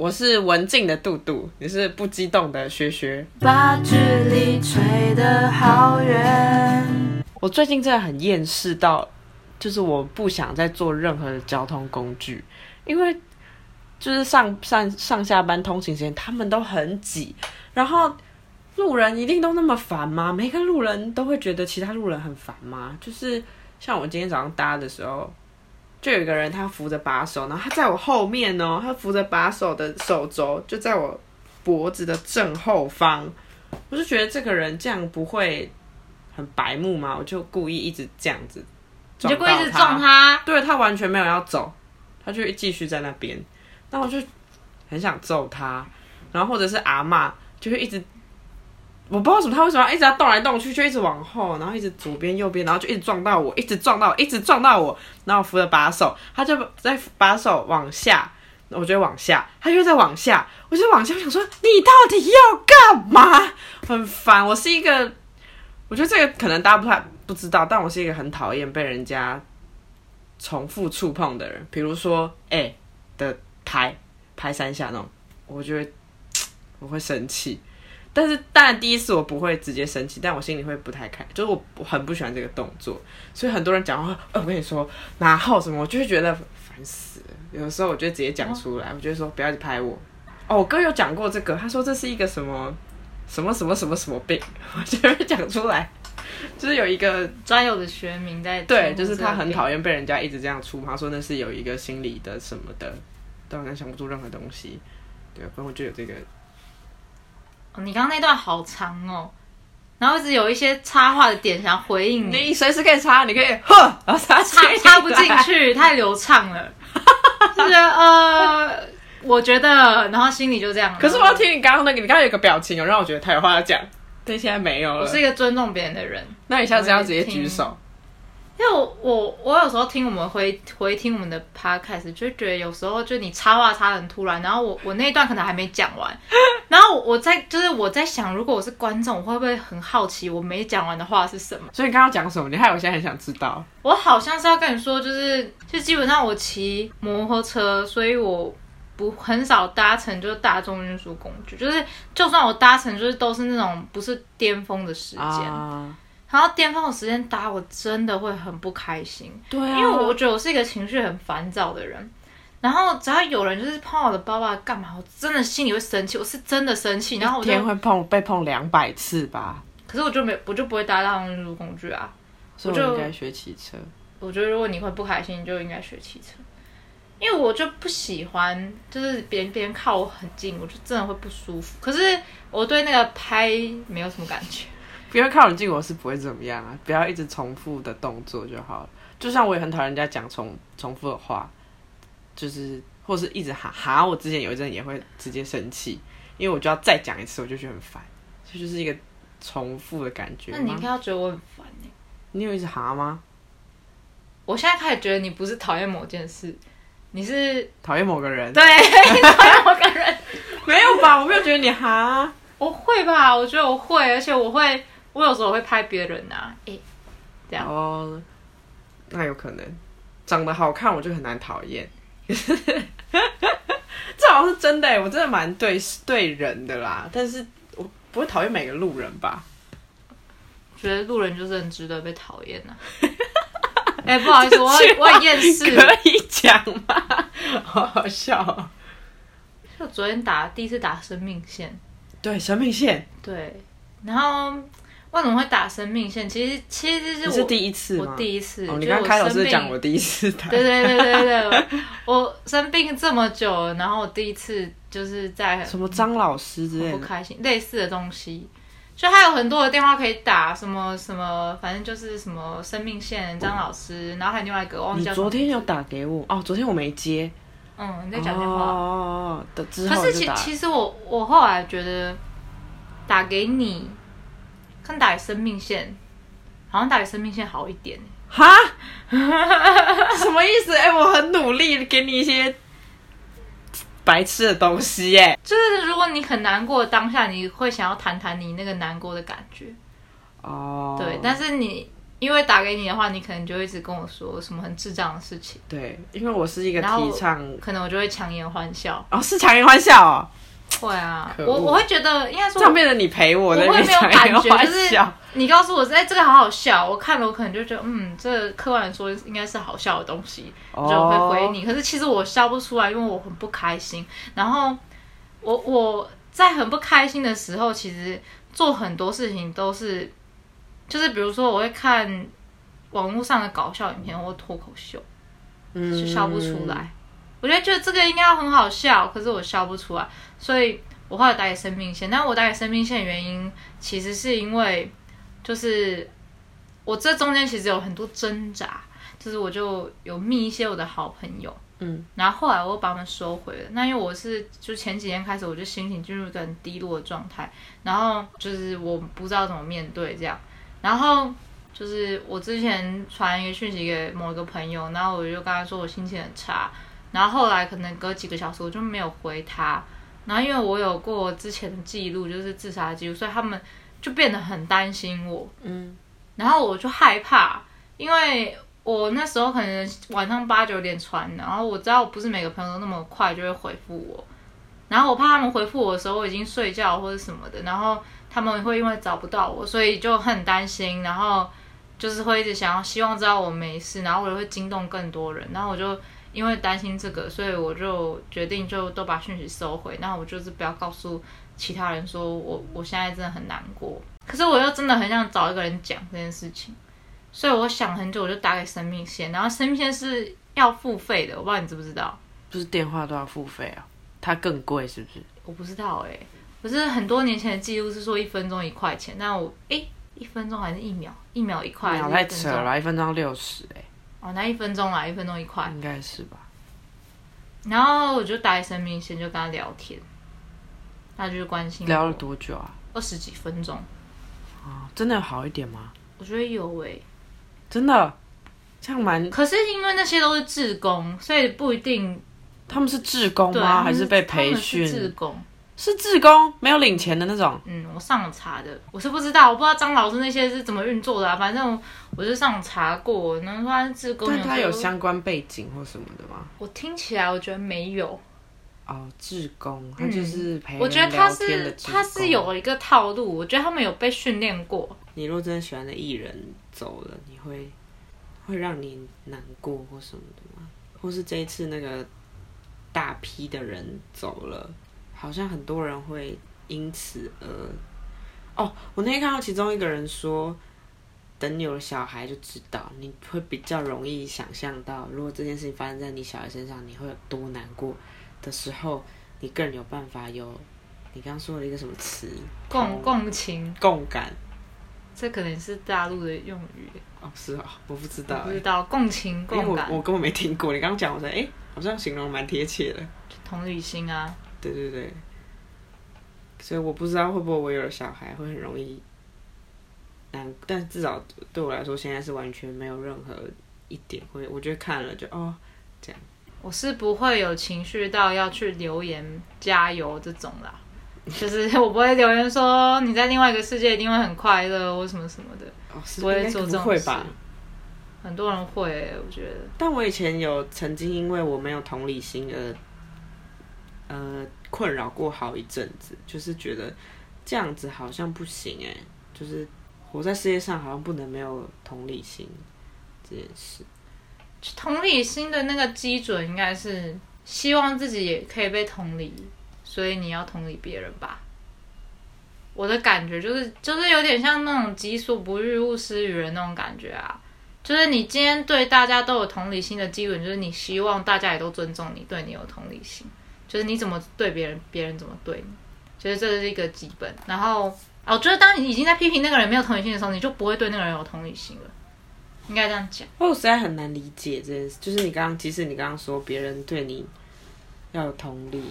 我是文静的杜杜，你是不激动的学学。把距离吹得好远。我最近真的很厌世到，就是我不想再坐任何的交通工具，因为就是上上上下班通勤时间，他们都很挤，然后路人一定都那么烦吗？每个路人都会觉得其他路人很烦吗？就是像我今天早上搭的时候，就有一个人他扶着把手，然后他在我后面哦，他扶着把手的手肘就在我脖子的正后方，我就觉得这个人这样不会很白目吗？我就故意一直这样子你就故意是撞到他撞他，对他完全没有要走，他就继续在那边，那我就很想揍他，然后或者是阿嬷就会一直，我不知道什么他为什么要一直要动来动去，就一直往后，然后一直左边右边，然后就一直撞到我，一直撞到我，一直撞到我，然后扶着把手，他就在把手往下，我就会往下，他又在往下，我就往下，我想说你到底要干嘛？很烦，我是一个，我觉得这个可能大家不太不知道，但我是一个很讨厌被人家重复触碰的人，比如说哎、的拍拍三下那种，我就会我会生气。但是当然第一次我不会直接生气，但我心里会不太开，就是我我很不喜欢这个动作，所以很多人讲话，呃，我跟你说然后什么，我就会觉得烦死了。有的时候我就直接讲出来，我就说不要一直拍我。哦，我哥有讲过这个，他说这是一个什么什么什么什么什么病，我就会讲出来，就是有一个专有的学名在。对，就是他很讨厌被人家一直这样出，他说那是有一个心理的什么的，但好像想不出任何东西。对，反正我就有这个，哦你刚刚那段好长哦，然后一直有一些插话的点想回应你，你随时可以插，你可以呵，然后插插插不进。去，太流畅了，就觉得呃，我觉得，然后心里就这样。可是我要听你刚刚那个，你刚刚有个表情有，让我觉得他有话要讲，但现在没有了。我是一个尊重别人的人，那你下次要直接举手。因为我我我有时候听我们回回听我们的 podcast，就会觉得有时候就你插话插的很突然，然后我我那一段可能还没讲完，然后我在就是我在想，如果我是观众，我会不会很好奇我没讲完的话是什么？所以你刚刚讲什么？你害我现在很想知道。我好像是要跟你说，就是就基本上我骑摩托车，所以我不很少搭乘就是大众运输工具，就是就算我搭乘，就是都是那种不是巅峰的时间，啊，然后巅峰的时间搭，我真的会很不开心，对啊，因为我觉得我是一个情绪很烦躁的人。然后只要有人就是碰我的包包干嘛，我真的心里会生气，我是真的生气。然后我天，会碰被碰两百次吧，可是我就没我就不会搭大众运输工具啊。我就所以我应该学骑车。我觉得如果你会不开心，你就应该学骑车，因为我就不喜欢，就是别人别人靠我很近，我就真的会不舒服。可是我对那个拍没有什么感觉。别人靠很近，我是不会怎么样啊，不要一直重复的动作就好了。就像我也很讨厌人家讲重重复的话，就是或是一直哈哈。我之前有一阵也会直接生气，因为我就要再讲一次，我就觉得很烦，这就是一个重复的感觉。那你应该要觉得我很烦欸你有一直哈吗？我现在开始觉得你不是讨厌某件事，你是讨厌某个人？对 讨厌某个人。没有吧？我没有觉得你哈。我会吧？我觉得我会，而且我会，我有时候会拍别人啊，诶、这样。哦，那有可能。长得好看我就很难讨厌，这好像是真的欸我真的蛮对对人的啦，但是我不会讨厌每个路人吧。觉得路人就是很值得被讨厌呐。哎、不好意思，我我很厌世。可以讲吗？好好笑、哦。就昨天打第一次打生命线，对，生命线，对，然后为什么会打生命线？其实其实是我你是第一次吗？我第一次，哦，你刚开头是讲我第一次打，对对对对对，我 我生病这么久了，然后我第一次就是在什么张老师之类的，不开心，类似的东西。就还有很多的电话可以打，什么什么，反正就是什么生命线张老师，然后还有另外一个忘记你昨天有打给我？哦，昨天我没接，嗯你在讲电话，哦的之可是后就打，其其实我我后来觉得打给你跟打给生命线，好像打给生命线好一点。哈，什么意思？哎、我很努力给你一些白痴的东西，哎，就是如果你很难过的当下，你会想要谈谈你那个难过的感觉，哦，对。但是你因为打给你的话，你可能就会一直跟我说什么很智障的事情，对，因为我是一个提倡可能我就会强颜欢笑。哦，是强颜欢笑哦，会啊，我我会觉得应该说这样变成你陪我我会没有感觉，就是。你告诉我，哎、这个好好笑，我看了我可能就觉得，嗯，这个客观来说应该是好笑的东西，我就会回哦你。可是其实我笑不出来，因为我很不开心。然后我我在很不开心的时候，其实做很多事情都是，就是比如说我会看网络上的搞笑影片或脱口秀，嗯就笑不出来。我觉得觉得这个应该要很好笑，可是我笑不出来，所以我后来打给生命线。但我打给生命线的原因，其实是因为就是我这中间其实有很多挣扎，就是我就有密一些我的好朋友，嗯，然后后来我又把他们收回了。那因为我是就前几天开始，我就心情进入一个很低落的状态，然后就是我不知道怎么面对这样，然后。就是我之前传一个讯息给某一个朋友，然后我就跟他说我心情很差，然后后来可能隔几个小时我就没有回他，然后因为我有过之前的记录，就是自杀记录，所以他们就变得很担心我，嗯，然后我就害怕，因为我那时候可能晚上八九点传，然后我知道不是每个朋友都那么快就会回复我，然后我怕他们回复我的时候我已经睡觉或者什么的，然后他们会因为找不到我，所以就很担心，然后就是会一直想要希望知道我没事，然后我就会惊动更多人，然后我就因为担心这个，所以我就决定就都把讯息收回，然后我就是不要告诉其他人说我我现在真的很难过，可是我又真的很想找一个人讲这件事情，所以我想很久，我就打给生命线，然后生命线是要付费的，我不知道你知不知道，不是电话都要付费啊？它更贵是不是？我不知道哎、可是很多年前的记录是说一分钟一块钱，但我诶一分钟还是一秒，一秒一块，秒太扯了，一分钟要六十哎，哦，那一分钟啦，一分钟一块。应该是吧？然后我就打给生命线，就跟他聊天，他就是关心我聊了多久啊？二十几分钟，啊，真的有好一点吗？我觉得有诶、真的，这样蛮可是因为那些都是志工，所以不一定他们是志工对，吗？还是被培他们是志？工。是志工，没有领钱的那种。嗯，我上网查的，我是不知道，我不知道张老师那些是怎么运作的啊。反正我是上网查过，然后说他是志工，但他有相关背景或什么的吗？我听起来我觉得没有，哦，志工，他就是陪嗯我觉得他是他是有一个套路，我觉得他们有被训练过。你如果真的喜欢的艺人走了，你会会让你难过或什么的吗？或是这一次那个大批的人走了，好像很多人会因此而……哦，我那天看到其中一个人说，等你有了小孩就知道，你会比较容易想象到，如果这件事情发生在你小孩身上，你会有多难过的时候，你更有办法有你刚刚说的一个什么词？共共情，共感。这可能是大陆的用语，哦，是哦，我不知道哎、不知道共情共感、我根本没听过。你刚刚讲，我说哎、诶好像形容得蛮贴切的。同理心啊。对对对，所以我不知道会不会我有了小孩会很容易难，但至少对我来说，现在是完全没有任何一点会，我觉得看了就哦这样，我是不会有情绪到要去留言加油这种啦，就是我不会留言说你在另外一个世界一定会很快乐或什么什么的，哦是不会做这种事？很多人会、我觉得。但我以前有曾经因为我没有同理心而呃困扰过好一阵子，就是觉得这样子好像不行哎、就是活在世界上好像不能没有同理心这件事。同理心的那个基准应该是希望自己也可以被同理，所以你要同理别人吧。我的感觉就是，就是有点像那种己所不欲，勿施于人那种感觉啊。就是你今天对大家都有同理心的基准，就是你希望大家也都尊重你，对你有同理心，就是你怎么对别人，别人怎么对你，就是这是一个基本。然后，我觉得当你已经在批评那个人没有同理心的时候，你就不会对那个人有同理心了，应该这样讲。我实在很难理解这件事，就是你刚刚，即使你刚刚说别人对你要有同理，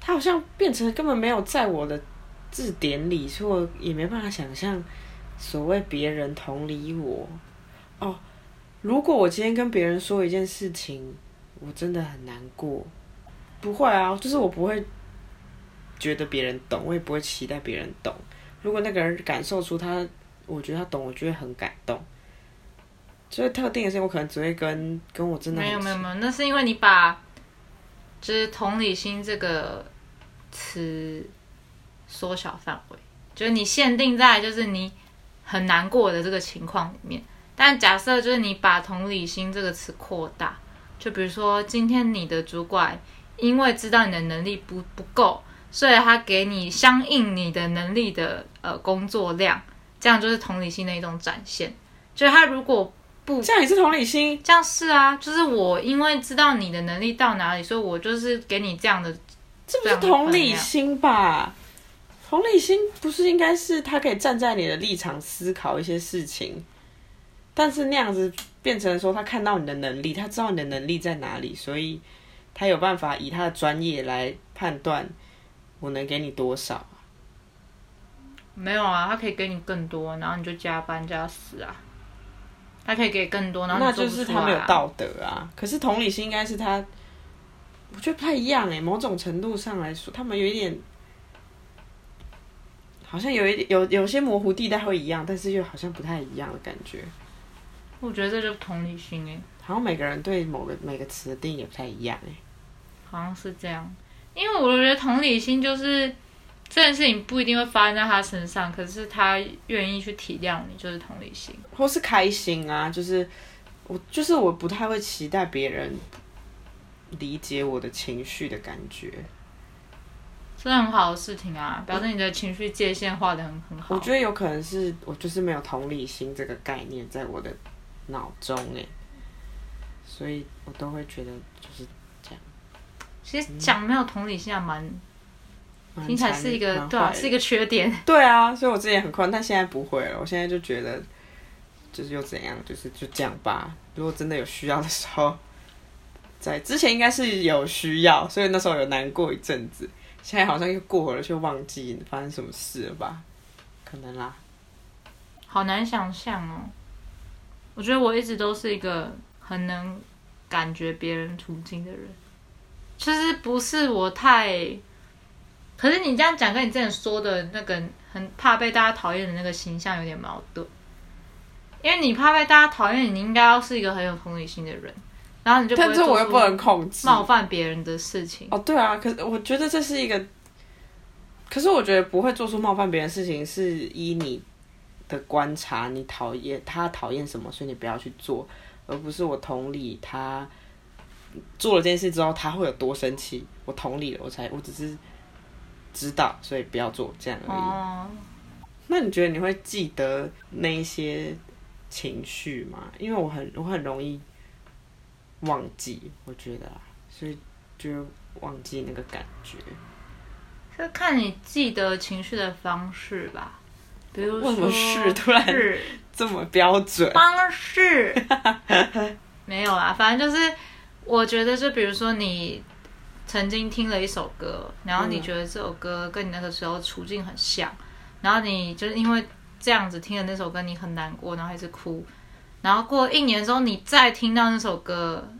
他好像变成根本没有在我的字典里，所以我也没办法想象所谓别人同理我。哦，如果我今天跟别人说一件事情，我真的很难过，不会啊，就是我不会觉得别人懂，我也不会期待别人懂。如果那个人感受出他我觉得他懂，我就会很感动。所以特定的事情，我可能只会跟跟我真的没有没有没有，那是因为你把就是同理心这个词缩小范围，就是你限定在就是你很难过的这个情况里面。但假设就是你把同理心这个词扩大，就比如说今天你的主管因为知道你的能力不不够，所以他给你相应你的能力的呃工作量，这样就是同理心的一种展现。就是他如果不这样也是同理心。这样是啊，就是我因为知道你的能力到哪里，所以我就是给你这样的。这不是同理心吧？同理心不是应该是他可以站在你的立场思考一些事情，但是那样子变成说他看到你的能力，他知道你的能力在哪里，所以他有办法以他的专业来判断我能给你多少啊？没有啊，他可以给你更多，然后你就加班加死啊。他可以给更多，然后那就是他没有道德啊。可是同理心应该是他，我觉得不太一样哎、某种程度上来说，他们有一点，好像有一点有有些模糊地带会一样，但是又好像不太一样的感觉。我觉得这就是同理心哎，好像每个人对某个每个词的定义也不太一样哎、好像是这样。因为我觉得同理心就是这件事情不一定会发生在他身上，可是他愿意去体谅你，就是同理心。或是开心啊，就是我就是我不太会期待别人理解我的情绪的感觉。是很好的事情啊，表示你的情绪界限画的很很好。我觉得有可能是我就是没有同理心这个概念在我的脑中哎、所以我都会觉得就是其实讲没有同理心还蛮蛮听起来是一个对啊是一个缺点。对啊，所以我之前很困，但现在不会了。我现在就觉得就是又怎样，就是就这样吧。如果真的有需要的时候，在之前应该是有需要，所以那时候有难过一阵子。现在好像又过了，就忘记发生什么事了吧？可能啦。好难想象哦。我觉得我一直都是一个很能感觉别人处境的人，其实不是我太，可是你这样讲跟你之前说的那个很怕被大家讨厌的那个形象有点矛盾，因为你怕被大家讨厌，你应该要是一个很有同理心的人，然后你就但是我又不能控制。冒犯别人的事情。哦，对啊，可是我觉得这是一个，可是我觉得不会做出冒犯别人的事情，是依你的观察，你讨厌他讨厌什么，所以你不要去做，而不是我同理他做了这件事之后他会有多生气，我同理了，我才我只是知道，所以不要做这样而已。哦，那你觉得你会记得那一些情绪吗？因为我很我很容易忘记，我觉得啦，所以就忘记那个感觉。就看你记得情绪的方式吧，比如为什么说是突然是 这么标准？方式没有啦，反正就是我觉得，就比如说你曾经听了一首歌，然后你觉得这首歌跟你那个时候处境很像，然后你就是因为这样子听了那首歌，你很难过，然后还是哭，然后过一年之后你再听到那首歌，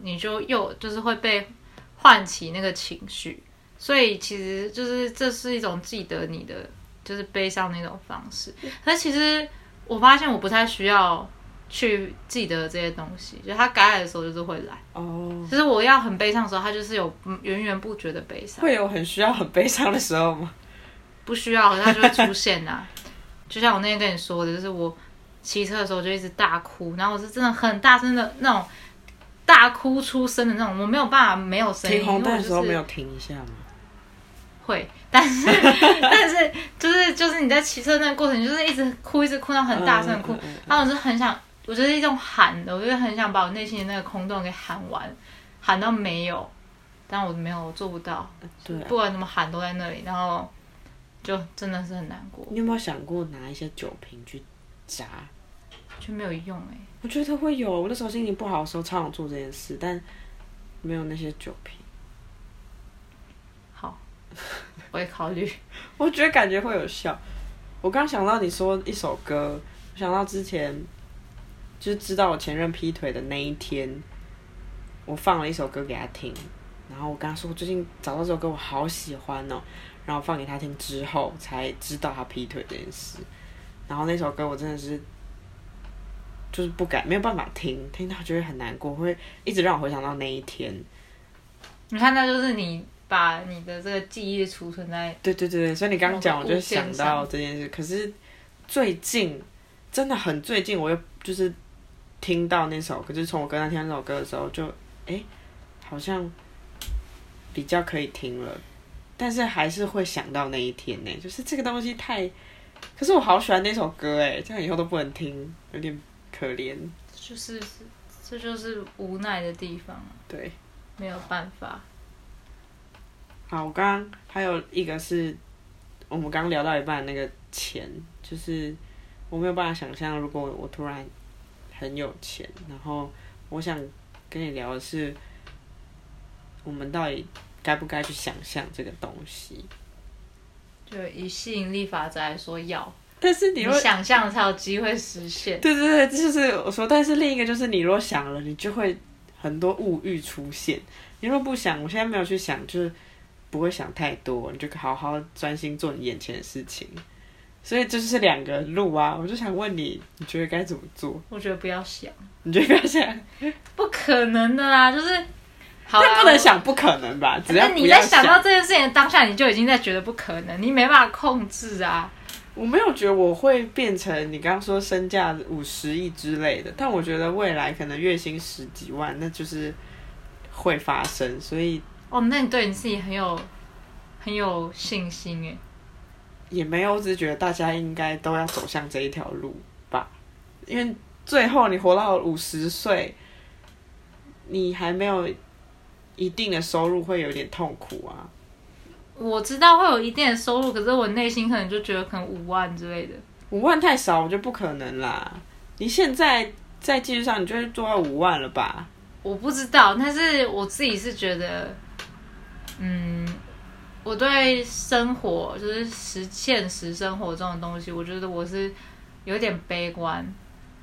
你就又就是会被唤起那个情绪，所以其实就是这是一种记得你的就是悲伤的一种方式，可是其实我发现我不太需要去记得这些东西，就它该来的时候就是会来。哦，就是我要很悲伤的时候，它就是有嗯源源不绝的悲伤，会有很需要很悲伤的时候吗？不需要它就会出现呐、就像我那天跟你说的，就是我骑车的时候就一直大哭，然后我是真的很大声的那种大哭出声的那种，我没有办法没有声音，停红灯的时候没有停一下吗？会，但是 但是就是就是你在骑车那个过程，你就是一直哭一直哭到很大声的哭，然后我就很想，我就是一种喊的，我就很想把我内心的那个空洞给喊完，喊到没有，但我没有，我做不到，对啊不管怎么喊都在那里，然后就真的是很难过，你有没有想过拿一些酒瓶去砸？就没有用哎、我觉得会有。我那时候心情不好的时候，超想做这件事，但没有那些酒瓶。好，我也考虑。我觉得感觉会有效。我刚想到你说一首歌，我想到之前就是知道我前任劈腿的那一天，我放了一首歌给他听，然后我跟他说我最近找到这首歌，我好喜欢哦，然后放给他听之后才知道他劈腿这件事，然后那首歌我真的是就是不敢没有办法听，听到就会很难过，会一直让我回想到那一天。你看，那就是你把你的这个记忆储存在对对对对，所以你刚刚讲，我就想到这件事。可是最近真的很最近，我又就是听到那首歌，就是从我跟他听到那首歌的时候就，哎好像比较可以听了，但是还是会想到那一天呢，就是这个东西太，可是我好喜欢那首歌哎，这样以后都不能听，有点可怜。就是这就是无奈的地方，对，没有办法。好，我刚刚还有一个是我们刚刚聊到一半那个钱，就是我没有办法想象，如果我突然很有钱，然后我想跟你聊的是，我们到底该不该去想象这个东西？就以吸引力法则来说，要但是你若想象才有机会实现。对对对，这就是我说。但是另一个就是，你若想了，你就会很多物欲出现。你若不想，我现在没有去想，就是不会想太多，你就好好专心做你眼前的事情。所以这就是两个路啊！我就想问你，你觉得该怎么做？我觉得不要想，你觉得不要想？不可能的啦，就是但不能想不可能吧？只要但你在想到这件事情的当下，你就已经在觉得不可能，你没办法控制啊。我没有觉得我会变成你刚刚说身价五十亿之类的，但我觉得未来可能月薪十几万，那就是会发生。所以哦，那你对你自己很有很有信心诶。也没有，我只是觉得大家应该都要走向这一条路吧，因为最后你活到五十岁，你还没有一定的收入，会有点痛苦啊。我知道会有一定的收入，可是我内心可能就觉得可能五万之类的。五万太少，我觉得不可能啦。你现在在技术上，你就会做到五万了吧？我不知道，但是我自己是觉得，嗯，我对生活就是实现实生活中的东西，我觉得我是有点悲观，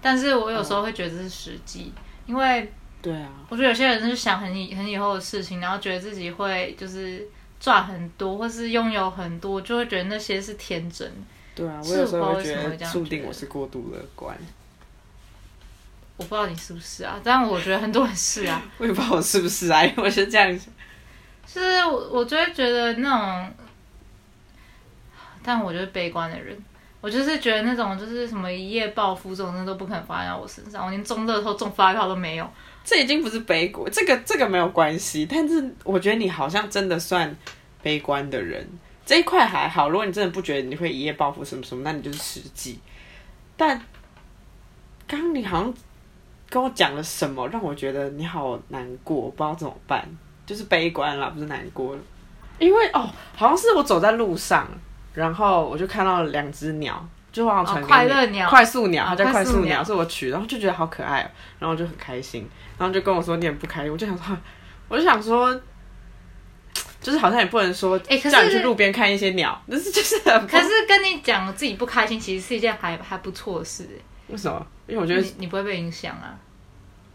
但是我有时候会觉得这是实际，因为对啊，我觉得有些人是想很以很以后的事情，然后觉得自己会就是赚很多，或是拥有很多，就会觉得那些是天真。对啊，我是有时候会觉我不知道为什么会得注定我是过度乐观，我不知道你是不是啊，但我觉得很多人是啊。我也不知道我是不是啊，因为我是这样想。是我，我就会觉得那种，但我就是悲观的人，我就是觉得那种就是什么一夜暴富这种事都不可能发生在我身上，我连中乐透、中发票都没有。这已经不是悲观，这个这个没有关系。但是我觉得你好像真的算悲观的人，这一块还好。如果你真的不觉得你会一夜暴富什么什么，那你就是实际。但刚刚你好像跟我讲了什么，让我觉得你好难过，不知道怎么办，就是悲观啦，不是难过。因为哦，好像是我走在路上，然后我就看到两只鸟，就好像传哦给你、快乐鸟快速鸟，它叫快快速速鸟鸟，是我取，然后就觉得好可爱哦，然后我就很开心，然后就跟我说你很不开心，我就想说，我就想说，就是好像也不能说，哎可是叫你去路边看一些鸟，但是 就是很可是跟你讲自己不开心，其实是一件还还不错的事。为什么？因为我觉得你你不会被影响啊。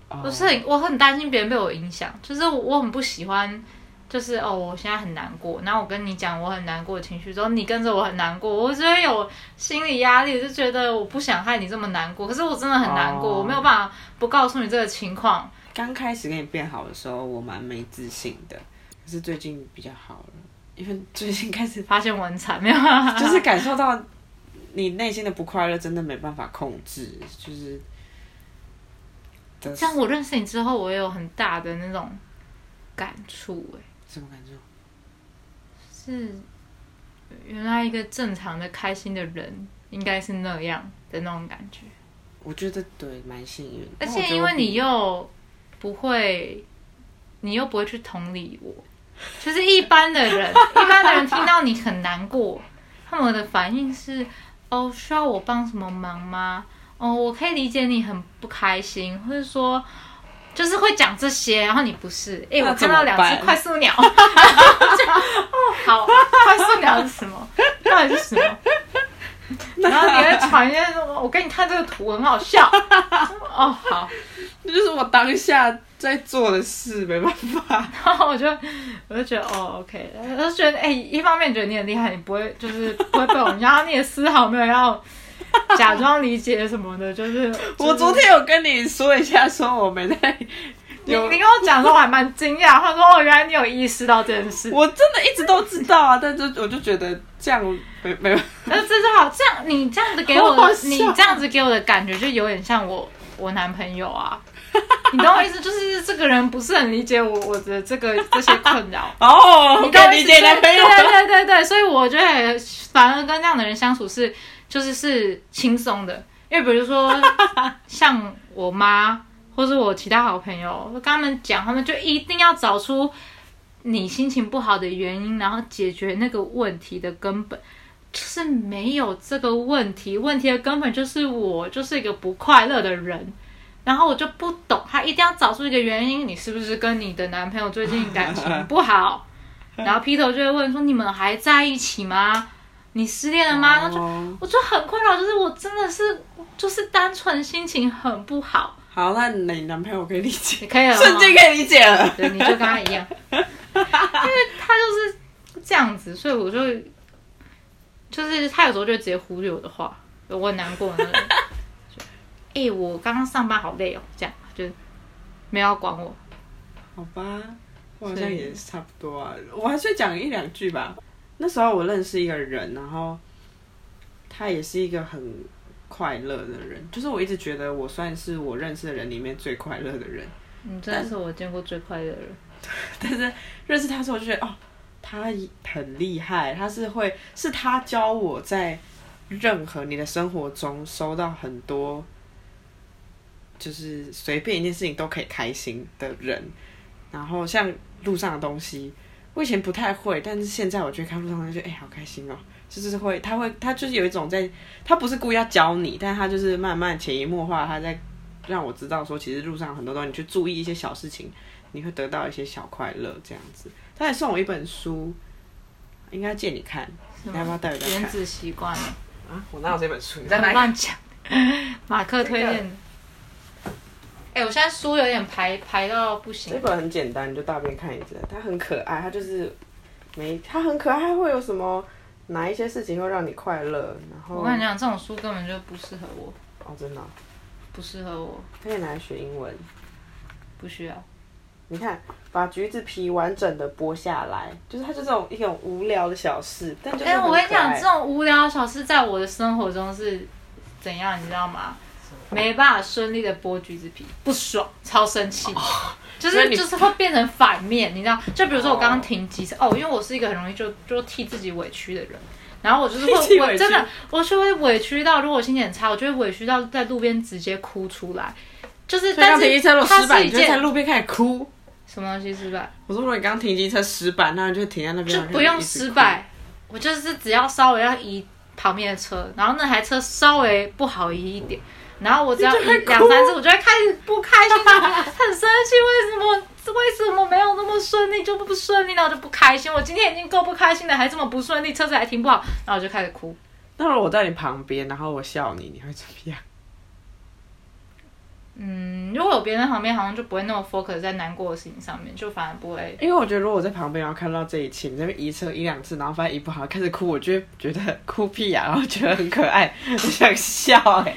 哦。我是很我很担心别人被我影响，就是我很不喜欢，就是哦，我现在很难过，然后我跟你讲我很难过的情绪之后，你跟着我很难过，我就会有心理压力，就觉得我不想害你这么难过，可是我真的很难过，哦。我没有办法不告诉你这个情况。刚开始跟你变好的时候，我蛮没自信的，可是最近比较好了，因为最近开始发现我很惨，没有啊，就是感受到你内心的不快乐，真的没办法控制，就是的像我认识你之后，我也有很大的那种感触，哎，什么感触？是原来一个正常的开心的人应该是那样的那种感觉。我觉得对，蛮幸运。而且因为你又不会，你又不会去同理我，就是一般的人，一般的人听到你很难过，他们的反应是：哦，需要我帮什么忙吗？哦，我可以理解你很不开心，或者说。就是会讲这些，然后你不是，哎、我看到两只快速鸟，就哦，好，快速鸟是什么？到底是什么？然后你会传一些什么？我给你看这个图，很好笑。哦，好，这就是我当下在做的事，没办法。然后我就我就觉得哦，OK，我就觉得哎、一方面觉得你很厉害，你不会就是不会被我影响，然后你也丝毫没有要 假装理解什么的，就是 我昨天有跟你说一下，说我没在你你跟我讲说我还蛮惊讶，他说哦，原来你有意识到这件事。我真的一直都知道啊，但是我就觉得这样没没有，那这就好，这样你这样子给我你这样子给我的感觉就有点像我我男朋友啊。你懂我意思？就是这个人不是很理解我我的这个这些困扰。哦，你懂我意思？跟理解男朋友对对对对对，所以我觉得反而跟这样的人相处是就是是轻松的，因为比如说 像我妈或是我其他好朋友，我跟他们讲，他们就一定要找出你心情不好的原因，然后解决那个问题的根本。就是没有这个问题，问题的根本就是我就是一个不快乐的人。然后我就不懂，他一定要找出一个原因，你是不是跟你的男朋友最近感情不好？然后劈头就会问说：“你们还在一起吗？你失恋了吗？”那就哦我就很困扰，就是我真的是就是单纯心情很不好，好，那你男朋友可以理解，可以了吗瞬间可以理解了。对，你就跟他一样，因为他就是这样子，所以我就就是他有时候就直接忽略我的话，我很难过那个。哎、我刚刚上班好累哦，这样就没有要管我。好吧，我好像也是差不多啊。我还是讲一两句吧。那时候我认识一个人，然后他也是一个很快乐的人，就是我一直觉得我算是我认识的人里面最快乐的人。你真的是我见过最快乐的人。但是认识他之后，我就觉得哦，他很厉害，他是会是他教我在任何你的生活中收到很多，就是随便一件事情都可以开心的人。然后像路上的东西，我以前不太会，但是现在我觉得看路上就觉得哎、好开心哦。就是会，他会，他就是有一种在，他不是故意要教你，但他就是慢慢潜移默化，他在让我知道说，其实路上很多东西，你去注意一些小事情，你会得到一些小快乐，这样子。他还送我一本书，应该借你看，你要不要吗？带回家看？原子习惯，啊，我哪有这本书？你在哪里？乱讲。马克推荐的。哎、我现在书有点排排到不行这。本很简单，你就大便看一次。它很可爱，它就是没，它很可爱，它会有什么哪一些事情会让你快乐？然后我跟你讲，这种书根本就不适合我，哦，真的哦、不适合我，可以拿来学英文。不需要。你看，把橘子皮完整的剥下来，就是它就这种一种无聊的小事，但就是哎、我跟你讲，这种无聊的小事在我的生活中是怎样，你知道吗？没办法顺利的剥橘子皮，不爽，超生气，就是就是会变成反面，你知道？就比如说我刚刚停机车，哦，因为我是一个很容易就就替自己委屈的人，然后我就是会 委真的，我就会委屈到，如果我心情很差，我就会委屈到在路边直接哭出来，就是但是停机车如果它，是一你就在路边开始哭。什么东西失败？我说，如果你刚停机车失败，那你就停在那边，就不用。失败，我就是只要稍微要移旁边的车，然后那台车稍微不好移一点，然后我只要两三次，我就会开始不开心，很生气，为什么为什么没有那么顺利就不顺利，然后我就不开心，我今天已经够不开心了，还这么不顺利，车子还停不好，然后我就开始哭。那如果我在你旁边，然后我笑你，你会怎么样？嗯，如果有别人在旁边，好像就不会那么 focus 在难过的事情上面，就反而不会。因为我觉得，如果我在旁边，然后看到这一切，你在那边移车一两次，然后发现移不好，开始哭，我就会觉得哭屁呀、然后觉得很可爱，很想笑哎、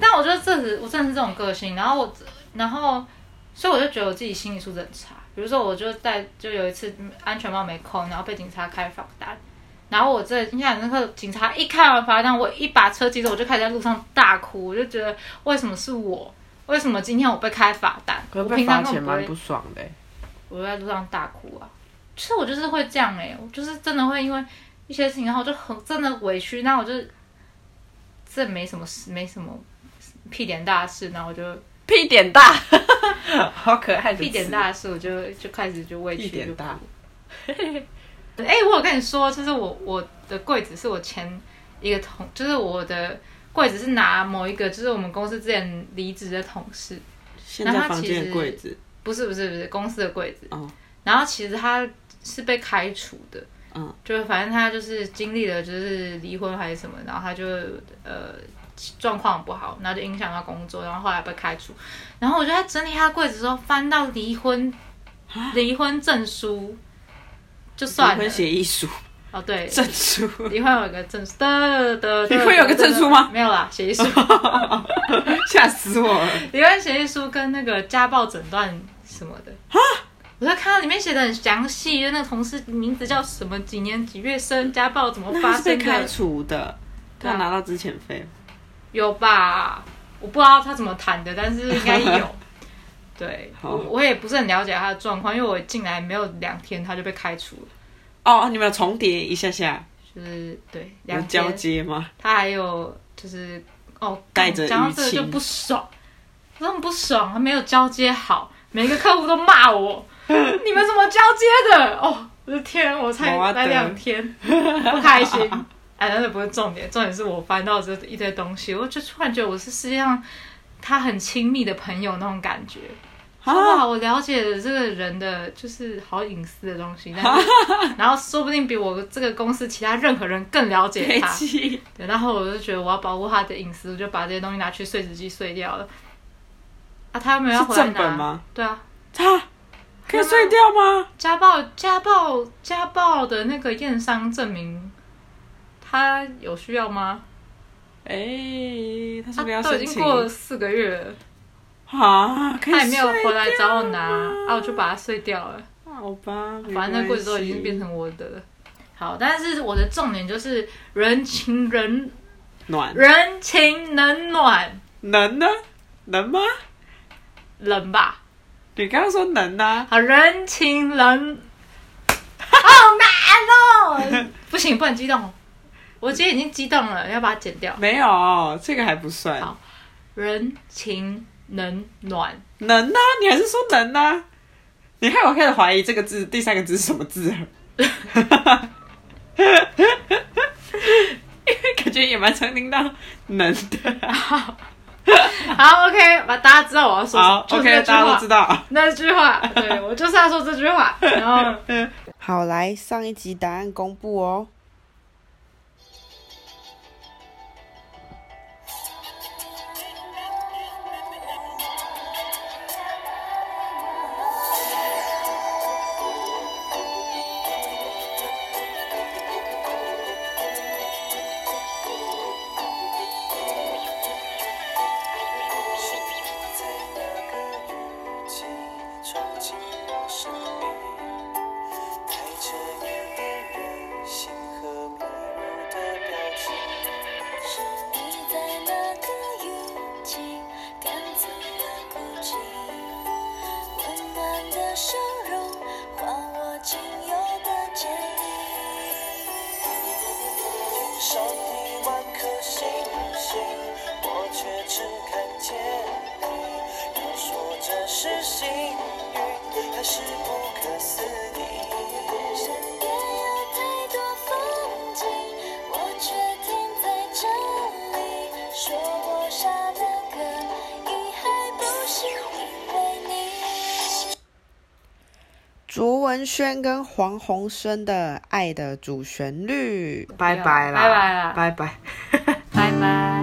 但我觉得这是我真的是这种个性，然后我，然后，所以我就觉得我自己心理素质很差。比如说，我就在就有一次嗯安全帽没扣，然后被警察开罚单，然后我这印象很深刻，警察一开完罚单，我一把车机走，我就开始在路上大哭，我就觉得为什么是我？为什么今天我被开罚单？可是被我平罚钱蛮常根本不爽的、欸。我就在路上大哭啊。其实我就是会这样哎、我就是真的会因为一些事情，然后我就很真的委屈，那我就这没什么事，没什么屁点大事，然后我就屁点大，好可爱的屁点词大事，我就就开始就委屈屁点大。哎、我有跟你说，就是我我的柜子是我前一个同，就是我的柜子是拿某一个，就是我们公司之前离职的同事，现在房间的柜子，不是不是不是公司的柜子，哦，然后其实他是被开除的，嗯，就是反正他就是经历了就是离婚还是什么，然后他就呃状况不好，然后就影响到工作，然后后来被开除。然后我就在整理他的柜子的时候，翻到离婚离婚证书，就算了。离婚，协议书，哦，对，证书。离婚有一个证书，的的，离婚 有个证书吗没有啦，协议书。吓死我了！离婚协议书跟那个家暴诊断什么的啊，我在看到里面写的很详细，就那个同事名字叫什么，几年几月生，家暴怎么发他是被开，除的，他拿到之前费。有吧？我不知道他怎么谈的，但是应该有。对，我我也不是很了解他的状况，因为我进来没有两天他就被开除了，哦，你们有重叠一下下，就是对有两交天。接吗？他还有就是哦，带着讲到语气这个就不爽，真的不爽，他没有交接好，每一个客户都骂我，你们怎么交接的？哦，我的天，我才来两天，不开心。哎，那不是重点，重点是我翻到这一堆东西，我就突然觉得我是世界上他很亲密的朋友那种感觉。哇，啊，我了解了这个人的就是好隐私的东西，但是 然后说不定比我这个公司其他任何人更了解他。对，然后我就觉得我要保护他的隐私，我就把这些东西拿去碎纸机碎掉了。啊，他没有要回来拿正本吗？对啊，他可以碎掉吗？家暴家暴家暴的那个验伤证明，他有需要吗？哎，他是他不是要都已经？过了四个月了，啊，他也没有回来找我拿，吗啊，我就把它碎掉了。好吧，反正那柜子都已经变成成我的了。好，但是我的重点就是人情人暖，人情冷暖能呢？能吗？冷吧。你刚刚说能啊？好，人情冷，好难哦！不行，不能激动哦。我今天已经激动了，要把它剪掉。没有，这个还不算好人情冷暖，能啊？你还是说能啊？你害我开始怀疑这个字第三个字是什么字了，因为感觉也蛮常听到能的。好，OK，把大家知道我要说什好么，，OK，大家都知道。那句话，对我就是要说这句话。然后，好，来上一集答案公布哦。文轩跟黄鸿升的《爱的主旋律》，拜拜啦拜拜啦拜拜。拜拜。